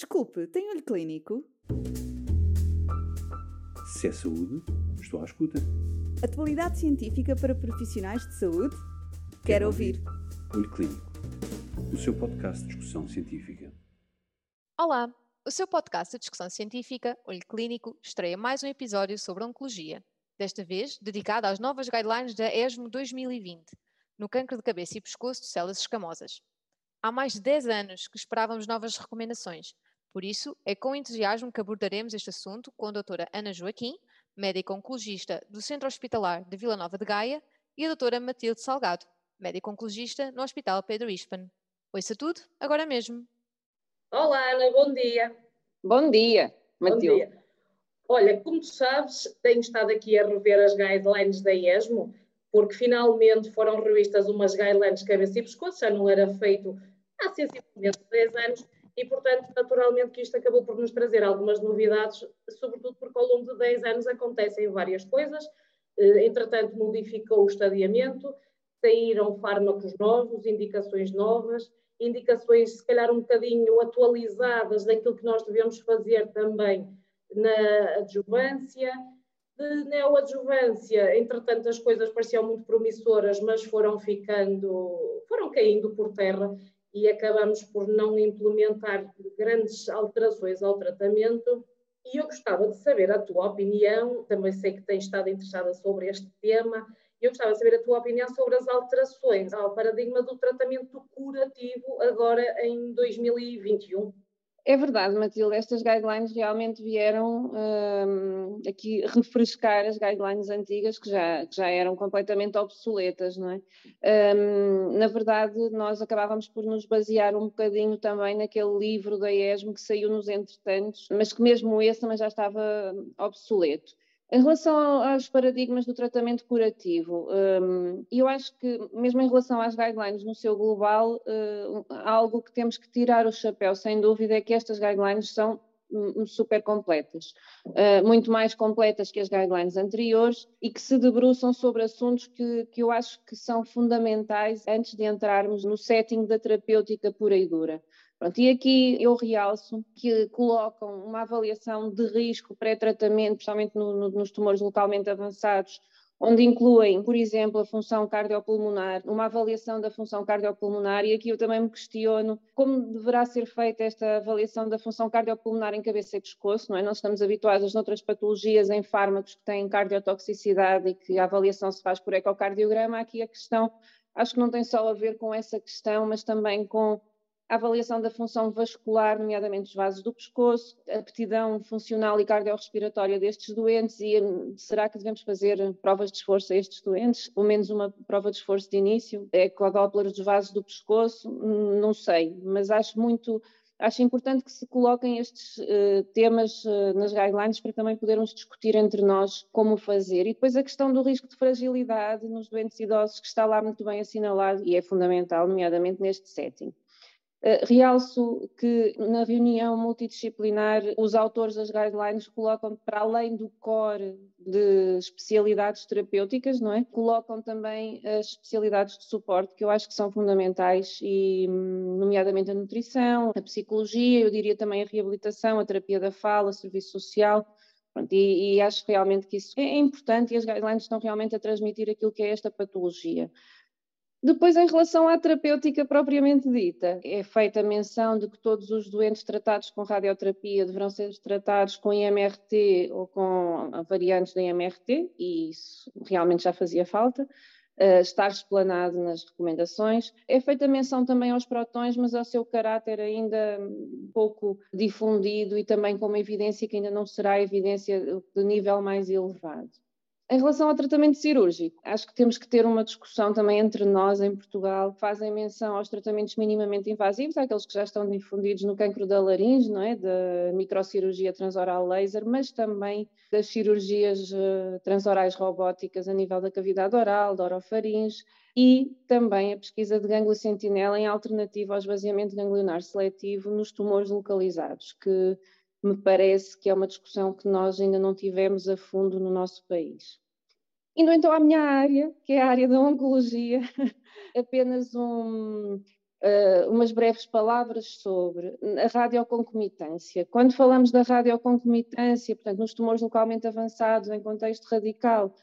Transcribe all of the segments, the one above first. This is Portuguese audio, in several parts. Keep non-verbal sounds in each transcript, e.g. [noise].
Desculpe, tem olho clínico? Se é saúde, estou à escuta. Atualidade científica para profissionais de saúde? Quero, Quero ouvir. Olho Clínico, o seu podcast de discussão científica. Olá! O seu podcast de discussão científica, Olho Clínico, estreia mais um episódio sobre oncologia, desta vez dedicado às novas guidelines da ESMO 2020, no cancro de cabeça e pescoço de células escamosas. Há mais de 10 anos que esperávamos novas recomendações, por isso é com entusiasmo que abordaremos este assunto com a doutora Ana Joaquim, médica oncologista do Centro Hospitalar de Vila Nova de Gaia, e a doutora Matilde Salgado, médica oncologista no Hospital Pedro Ispan. Ouça tudo agora mesmo. Olá, Ana, bom dia. Bom dia, Bom Matilde. dia. Olha, como tu sabes, tenho estado aqui a rever as guidelines da ESMO, porque finalmente foram revistas umas guidelines de cabeça e pescoço, já não era feito há sensivelmente 10 anos, e portanto, naturalmente que isto acabou por nos trazer algumas novidades, sobretudo porque ao longo de 10 anos acontecem várias coisas, Eh, entretanto modificou o estadiamento, saíram fármacos novos, indicações novas, indicações se calhar um bocadinho atualizadas daquilo que nós devemos fazer também na adjuvância. De neoadjuvância, entretanto, as coisas pareciam muito promissoras, mas foram ficando, foram caindo por terra e acabamos por não implementar grandes alterações ao tratamento. E eu gostava de saber a tua opinião, também sei que tens estado interessada sobre este tema, e eu gostava de saber a tua opinião sobre as alterações ao paradigma do tratamento curativo agora em 2021. É verdade, Matilde, estas guidelines realmente vieram hum, aqui refrescar as guidelines antigas que já, que já eram completamente obsoletas, não é? Hum, na verdade, nós acabávamos por nos basear um bocadinho também naquele livro da ESMO que saiu nos entretantos, mas que mesmo esse também já estava obsoleto. Em relação aos paradigmas do tratamento curativo, um, eu acho que, mesmo em relação às guidelines no seu global, uh, algo que temos que tirar o chapéu, sem dúvida, é que estas guidelines são um, super completas, uh, muito mais completas que as guidelines anteriores e que se debruçam sobre assuntos que, que eu acho que são fundamentais antes de entrarmos no setting da terapêutica pura e dura. Pronto, e aqui eu realço que colocam uma avaliação de risco pré-tratamento, principalmente no, no, nos tumores localmente avançados, onde incluem, por exemplo, a função cardiopulmonar, uma avaliação da função cardiopulmonar, e aqui eu também me questiono como deverá ser feita esta avaliação da função cardiopulmonar em cabeça e pescoço, não é? Nós estamos habituados noutras patologias em fármacos que têm cardiotoxicidade e que a avaliação se faz por ecocardiograma, aqui a questão acho que não tem só a ver com essa questão, mas também com a avaliação da função vascular, nomeadamente dos vasos do pescoço, a aptidão funcional e cardiorrespiratória destes doentes e hum, será que devemos fazer provas de esforço a estes doentes? Pelo menos uma prova de esforço de início, ecodoppler dos vasos do pescoço, Hum, não sei, mas acho muito acho importante que se coloquem estes uh, temas uh, nas guidelines para também podermos discutir entre nós como fazer. E depois a questão do risco de fragilidade nos doentes idosos, que está lá muito bem assinalado e é fundamental, nomeadamente neste setting. Uh, realço que na reunião multidisciplinar os autores das guidelines colocam para além do core de especialidades terapêuticas, não é? Colocam também as especialidades de suporte que eu acho que são fundamentais e nomeadamente a nutrição, a psicologia, eu diria também a reabilitação, a terapia da fala, serviço social. Pronto, e, e acho realmente que isso é importante e as guidelines estão realmente a transmitir aquilo que é esta patologia. Depois, em relação à terapêutica propriamente dita, é feita menção de que todos os doentes tratados com radioterapia deverão ser tratados com IMRT ou com variantes da IMRT, e isso realmente já fazia falta. Uh, estar explanado nas recomendações. É feita menção também aos protões, mas ao seu caráter ainda pouco difundido e também com uma evidência que ainda não será evidência de nível mais elevado. Em relação ao tratamento cirúrgico, acho que temos que ter uma discussão também entre nós em Portugal, que fazem menção aos tratamentos minimamente invasivos, aqueles que já estão difundidos no cancro da laringe, não é? da microcirurgia transoral laser, mas também das cirurgias uh, transorais robóticas a nível da cavidade oral, da orofaringe, e também a pesquisa de gânglio sentinela em alternativa ao esvaziamento ganglionar seletivo nos tumores localizados, que me parece que é uma discussão que nós ainda não tivemos a fundo no nosso país. Indo então à minha área, que é a área da oncologia, [laughs] apenas um, uh, umas breves palavras sobre a radioconcomitância. Quando falamos da radioconcomitância, portanto, nos tumores localmente avançados, em contexto radical,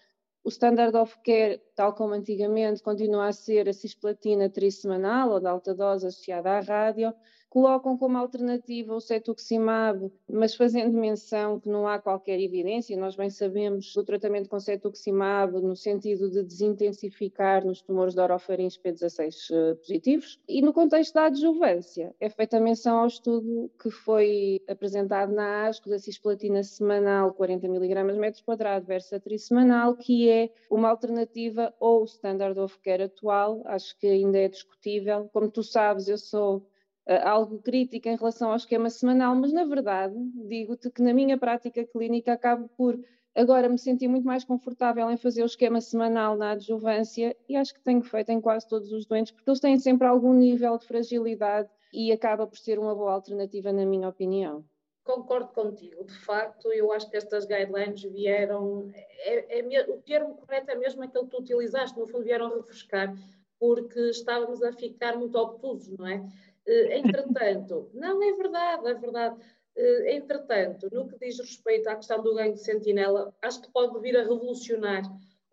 o standard of care, tal como antigamente, continua a ser a cisplatina trissemanal ou de alta dose associada à rádio, colocam como alternativa o cetuximab, mas fazendo menção que não há qualquer evidência, nós bem sabemos do tratamento com cetuximab no sentido de desintensificar nos tumores de orofaringe P16 eh, positivos. E no contexto da adjuvância, é feita menção ao estudo que foi apresentado na ASCO da cisplatina semanal 40 mg metro quadrado versus a trissemanal, que é uma alternativa ou o standard of care atual, acho que ainda é discutível. Como tu sabes, eu sou algo crítico em relação ao esquema semanal, mas na verdade digo-te que na minha prática clínica acabo por agora me sentir muito mais confortável em fazer o esquema semanal na adjuvância e acho que tenho feito em quase todos os doentes, porque eles têm sempre algum nível de fragilidade e acaba por ser uma boa alternativa, na minha opinião. Concordo contigo, de facto, eu acho que estas guidelines vieram, é, é, o termo correto é mesmo aquele que tu utilizaste, no fundo vieram refrescar, porque estávamos a ficar muito obtusos, não é? Eh, entretanto, não é verdade, é verdade. Eh, entretanto, no que diz respeito à questão do ganho de sentinela, acho que pode vir a revolucionar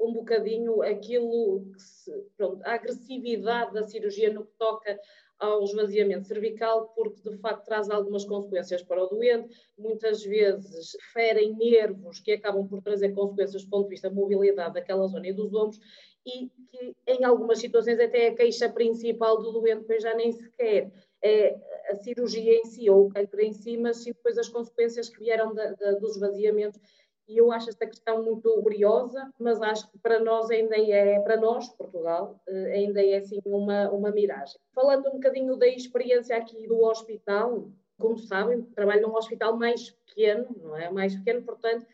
um bocadinho aquilo que se, pronto, a agressividade da cirurgia no que toca ao esvaziamento cervical, porque de facto traz algumas consequências para o doente, muitas vezes ferem nervos que acabam por trazer consequências do ponto de vista da mobilidade daquela zona e dos ombros, e que em algumas situações até a queixa principal do doente, pois já nem sequer é a cirurgia em si ou o câncer em si, mas sim depois as consequências que vieram da, da, do esvaziamento. E eu acho esta questão muito curiosa, mas acho que para nós ainda é, para nós, Portugal, eh, ainda é assim uma, uma miragem. Falando um bocadinho da experiência aqui do hospital, como sabem, trabalho num hospital mais pequeno, não é? Mais pequeno, portanto,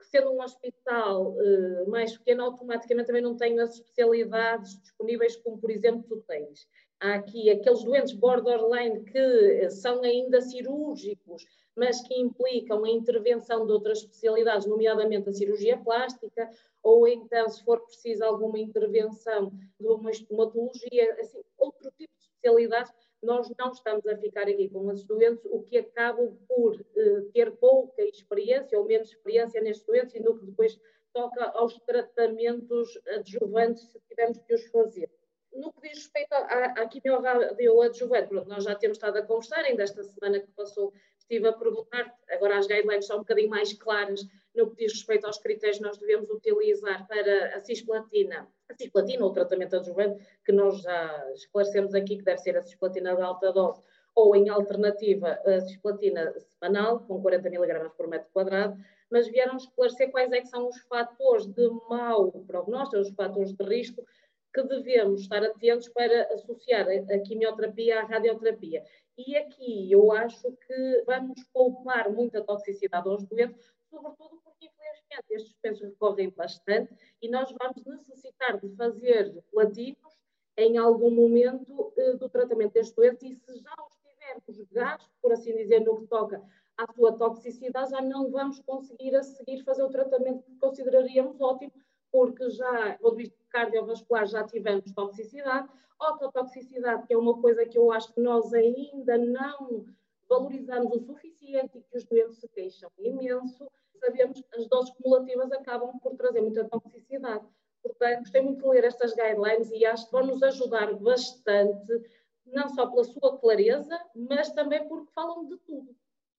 sendo um hospital uh, mais pequeno, automaticamente também não tenho as especialidades disponíveis como, por exemplo, tu tens. Há aqui aqueles doentes borderline que são ainda cirúrgicos, mas que implicam a intervenção de outras especialidades, nomeadamente a cirurgia plástica, ou então, se for preciso, alguma intervenção de uma estomatologia, assim, outro tipo de especialidades nós não estamos a ficar aqui com esses doentes, o que acabam por uh, ter pouca experiência ou menos experiência nestes doentes e no que depois toca aos tratamentos adjuvantes, se tivermos que os fazer. No que diz respeito à, à quimio-adjuvante, nós já temos estado a conversar, ainda esta semana que passou estive a perguntar, agora as guidelines são um bocadinho mais claras no que diz respeito aos critérios que nós devemos utilizar para a cisplatina, a cisplatina ou o tratamento adjuvante, que nós já esclarecemos aqui que deve ser a cisplatina de alta dose, ou em alternativa a cisplatina semanal, com 40 mg por metro quadrado, mas vieram esclarecer quais é são os fatores de mau prognóstico, os fatores de risco que devemos estar atentos para associar a quimioterapia à radioterapia. E aqui eu acho que vamos poupar muita toxicidade aos doentes, sobretudo porque, infelizmente, estes doentes recorrem bastante e nós vamos necessitar de fazer platinos em algum momento eh, do tratamento destes doentes e se já os tivermos gastos, por assim dizer, no que toca à sua toxicidade, já não vamos conseguir a seguir fazer o tratamento que consideraríamos ótimo, porque já, do ponto de cardiovascular, já tivemos toxicidade, ototoxicidade, que é uma coisa que eu acho que nós ainda não valorizamos o suficiente e que os doentes se queixam imenso, sabemos que as doses cumulativas acabam por trazer muita toxicidade. Portanto, gostei muito de ler estas guidelines e acho que vão nos ajudar bastante, não só pela sua clareza, mas também porque falam de tudo.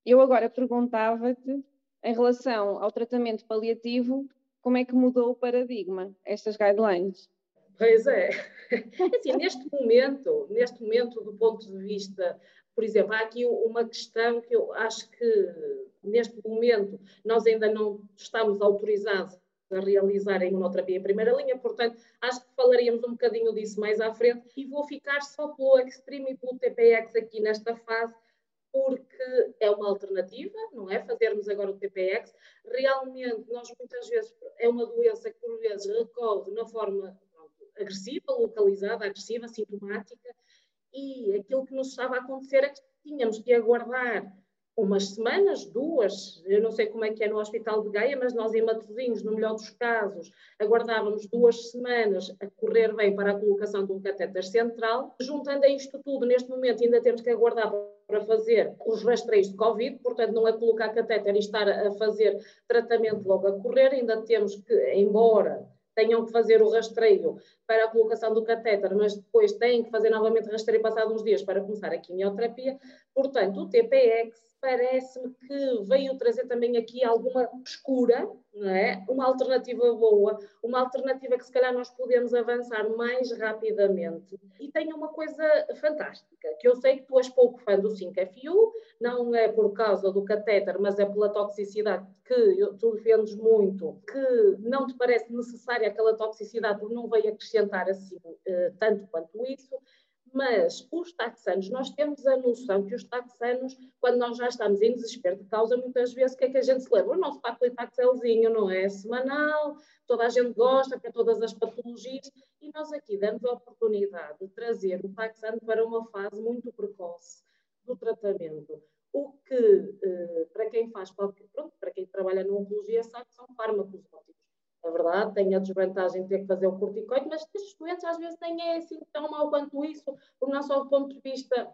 Eu agora perguntava-te, em relação ao tratamento paliativo, como é que mudou o paradigma, estas guidelines? Pois é. [laughs] Assim, neste momento, neste momento, do ponto de vista, por exemplo, há aqui uma questão que eu acho que neste momento nós ainda não estamos autorizados a realizar a imunoterapia em primeira linha, portanto, acho que falaríamos um bocadinho disso mais à frente e vou ficar só pelo Extreme e pelo TPX aqui nesta fase, porque é uma alternativa, não é? Fazermos agora o TPX. Realmente, nós muitas vezes, é uma doença que por vezes recorre na forma agressiva, localizada, agressiva, sintomática, e aquilo que nos estava a acontecer é que tínhamos que aguardar umas semanas, duas, eu não sei como é que é no Hospital de Gaia, mas nós em Matosinhos, no melhor dos casos, aguardávamos duas semanas a correr bem para a colocação de um catéter central. Juntando a isto tudo, neste momento ainda temos que aguardar para fazer os rastreios de Covid, portanto não é colocar catéter e estar a fazer tratamento logo a correr, ainda temos que, embora tenham que fazer o rastreio para a colocação do catéter, mas depois têm que fazer novamente rastreio passados uns dias para começar a quimioterapia. Portanto, o TPX parece-me que veio trazer também aqui alguma escura, não é? uma alternativa boa, uma alternativa que se calhar nós podemos avançar mais rapidamente. E tem uma coisa fantástica, que eu sei que tu és pouco fã do 5FU, não é por causa do catéter, mas é pela toxicidade que tu defendes muito, que não te parece necessária aquela toxicidade porque não veio acrescentar assim uh, tanto quanto isso, mas os taxanos, nós temos a noção que os taxanos, quando nós já estamos em desespero de causa, muitas vezes o que é que a gente se leva? O nosso paclitaxelzinho, não é? Semanal, toda a gente gosta, para todas as patologias, e nós aqui damos a oportunidade de trazer o taxano para uma fase muito precoce do tratamento. O que, eh, para quem faz, pronto, para quem trabalha na oncologia, sabe que são fármacos ótimos é verdade, tem a desvantagem de ter que fazer o corticoide, mas estes doentes às vezes nem é assim tão mau quanto isso, porque não só do ponto de vista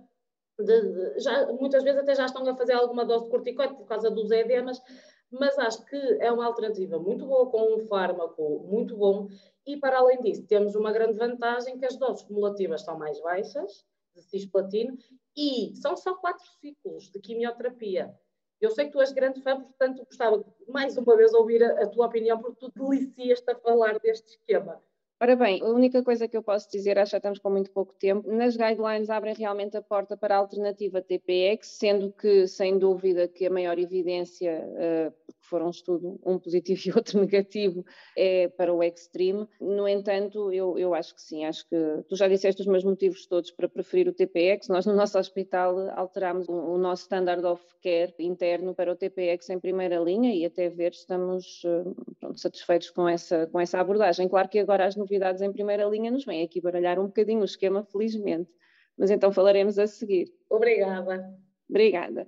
de, de, já, muitas vezes até já estão a fazer alguma dose de corticoide por causa dos edemas, mas acho que é uma alternativa muito boa, com um fármaco muito bom, e para além disso, temos uma grande vantagem que as doses cumulativas são mais baixas, de cisplatino, e são só quatro ciclos de quimioterapia. Eu sei que tu és grande fã, portanto gostava mais uma vez ouvir a, a tua opinião, porque tu delicias-te a falar deste esquema. Ora bem, a única coisa que eu posso dizer, acho que estamos com muito pouco tempo, nas guidelines abrem realmente a porta para a alternativa TPX, sendo que, sem dúvida, que a maior evidência, uh, porque foram um estudo, um positivo e [laughs] outro negativo, é para o extreme. No entanto, eu, eu acho que sim, acho que tu já disseste os meus motivos todos para preferir o TPX. Nós, no nosso hospital, alterámos o, o nosso standard of care interno para o TPX em primeira linha e até ver estamos uh, pronto, satisfeitos com essa, com essa abordagem. Claro que agora as novidades em primeira linha nos vêm aqui baralhar um bocadinho o esquema, felizmente. Mas então falaremos a seguir. Obrigada. Obrigada.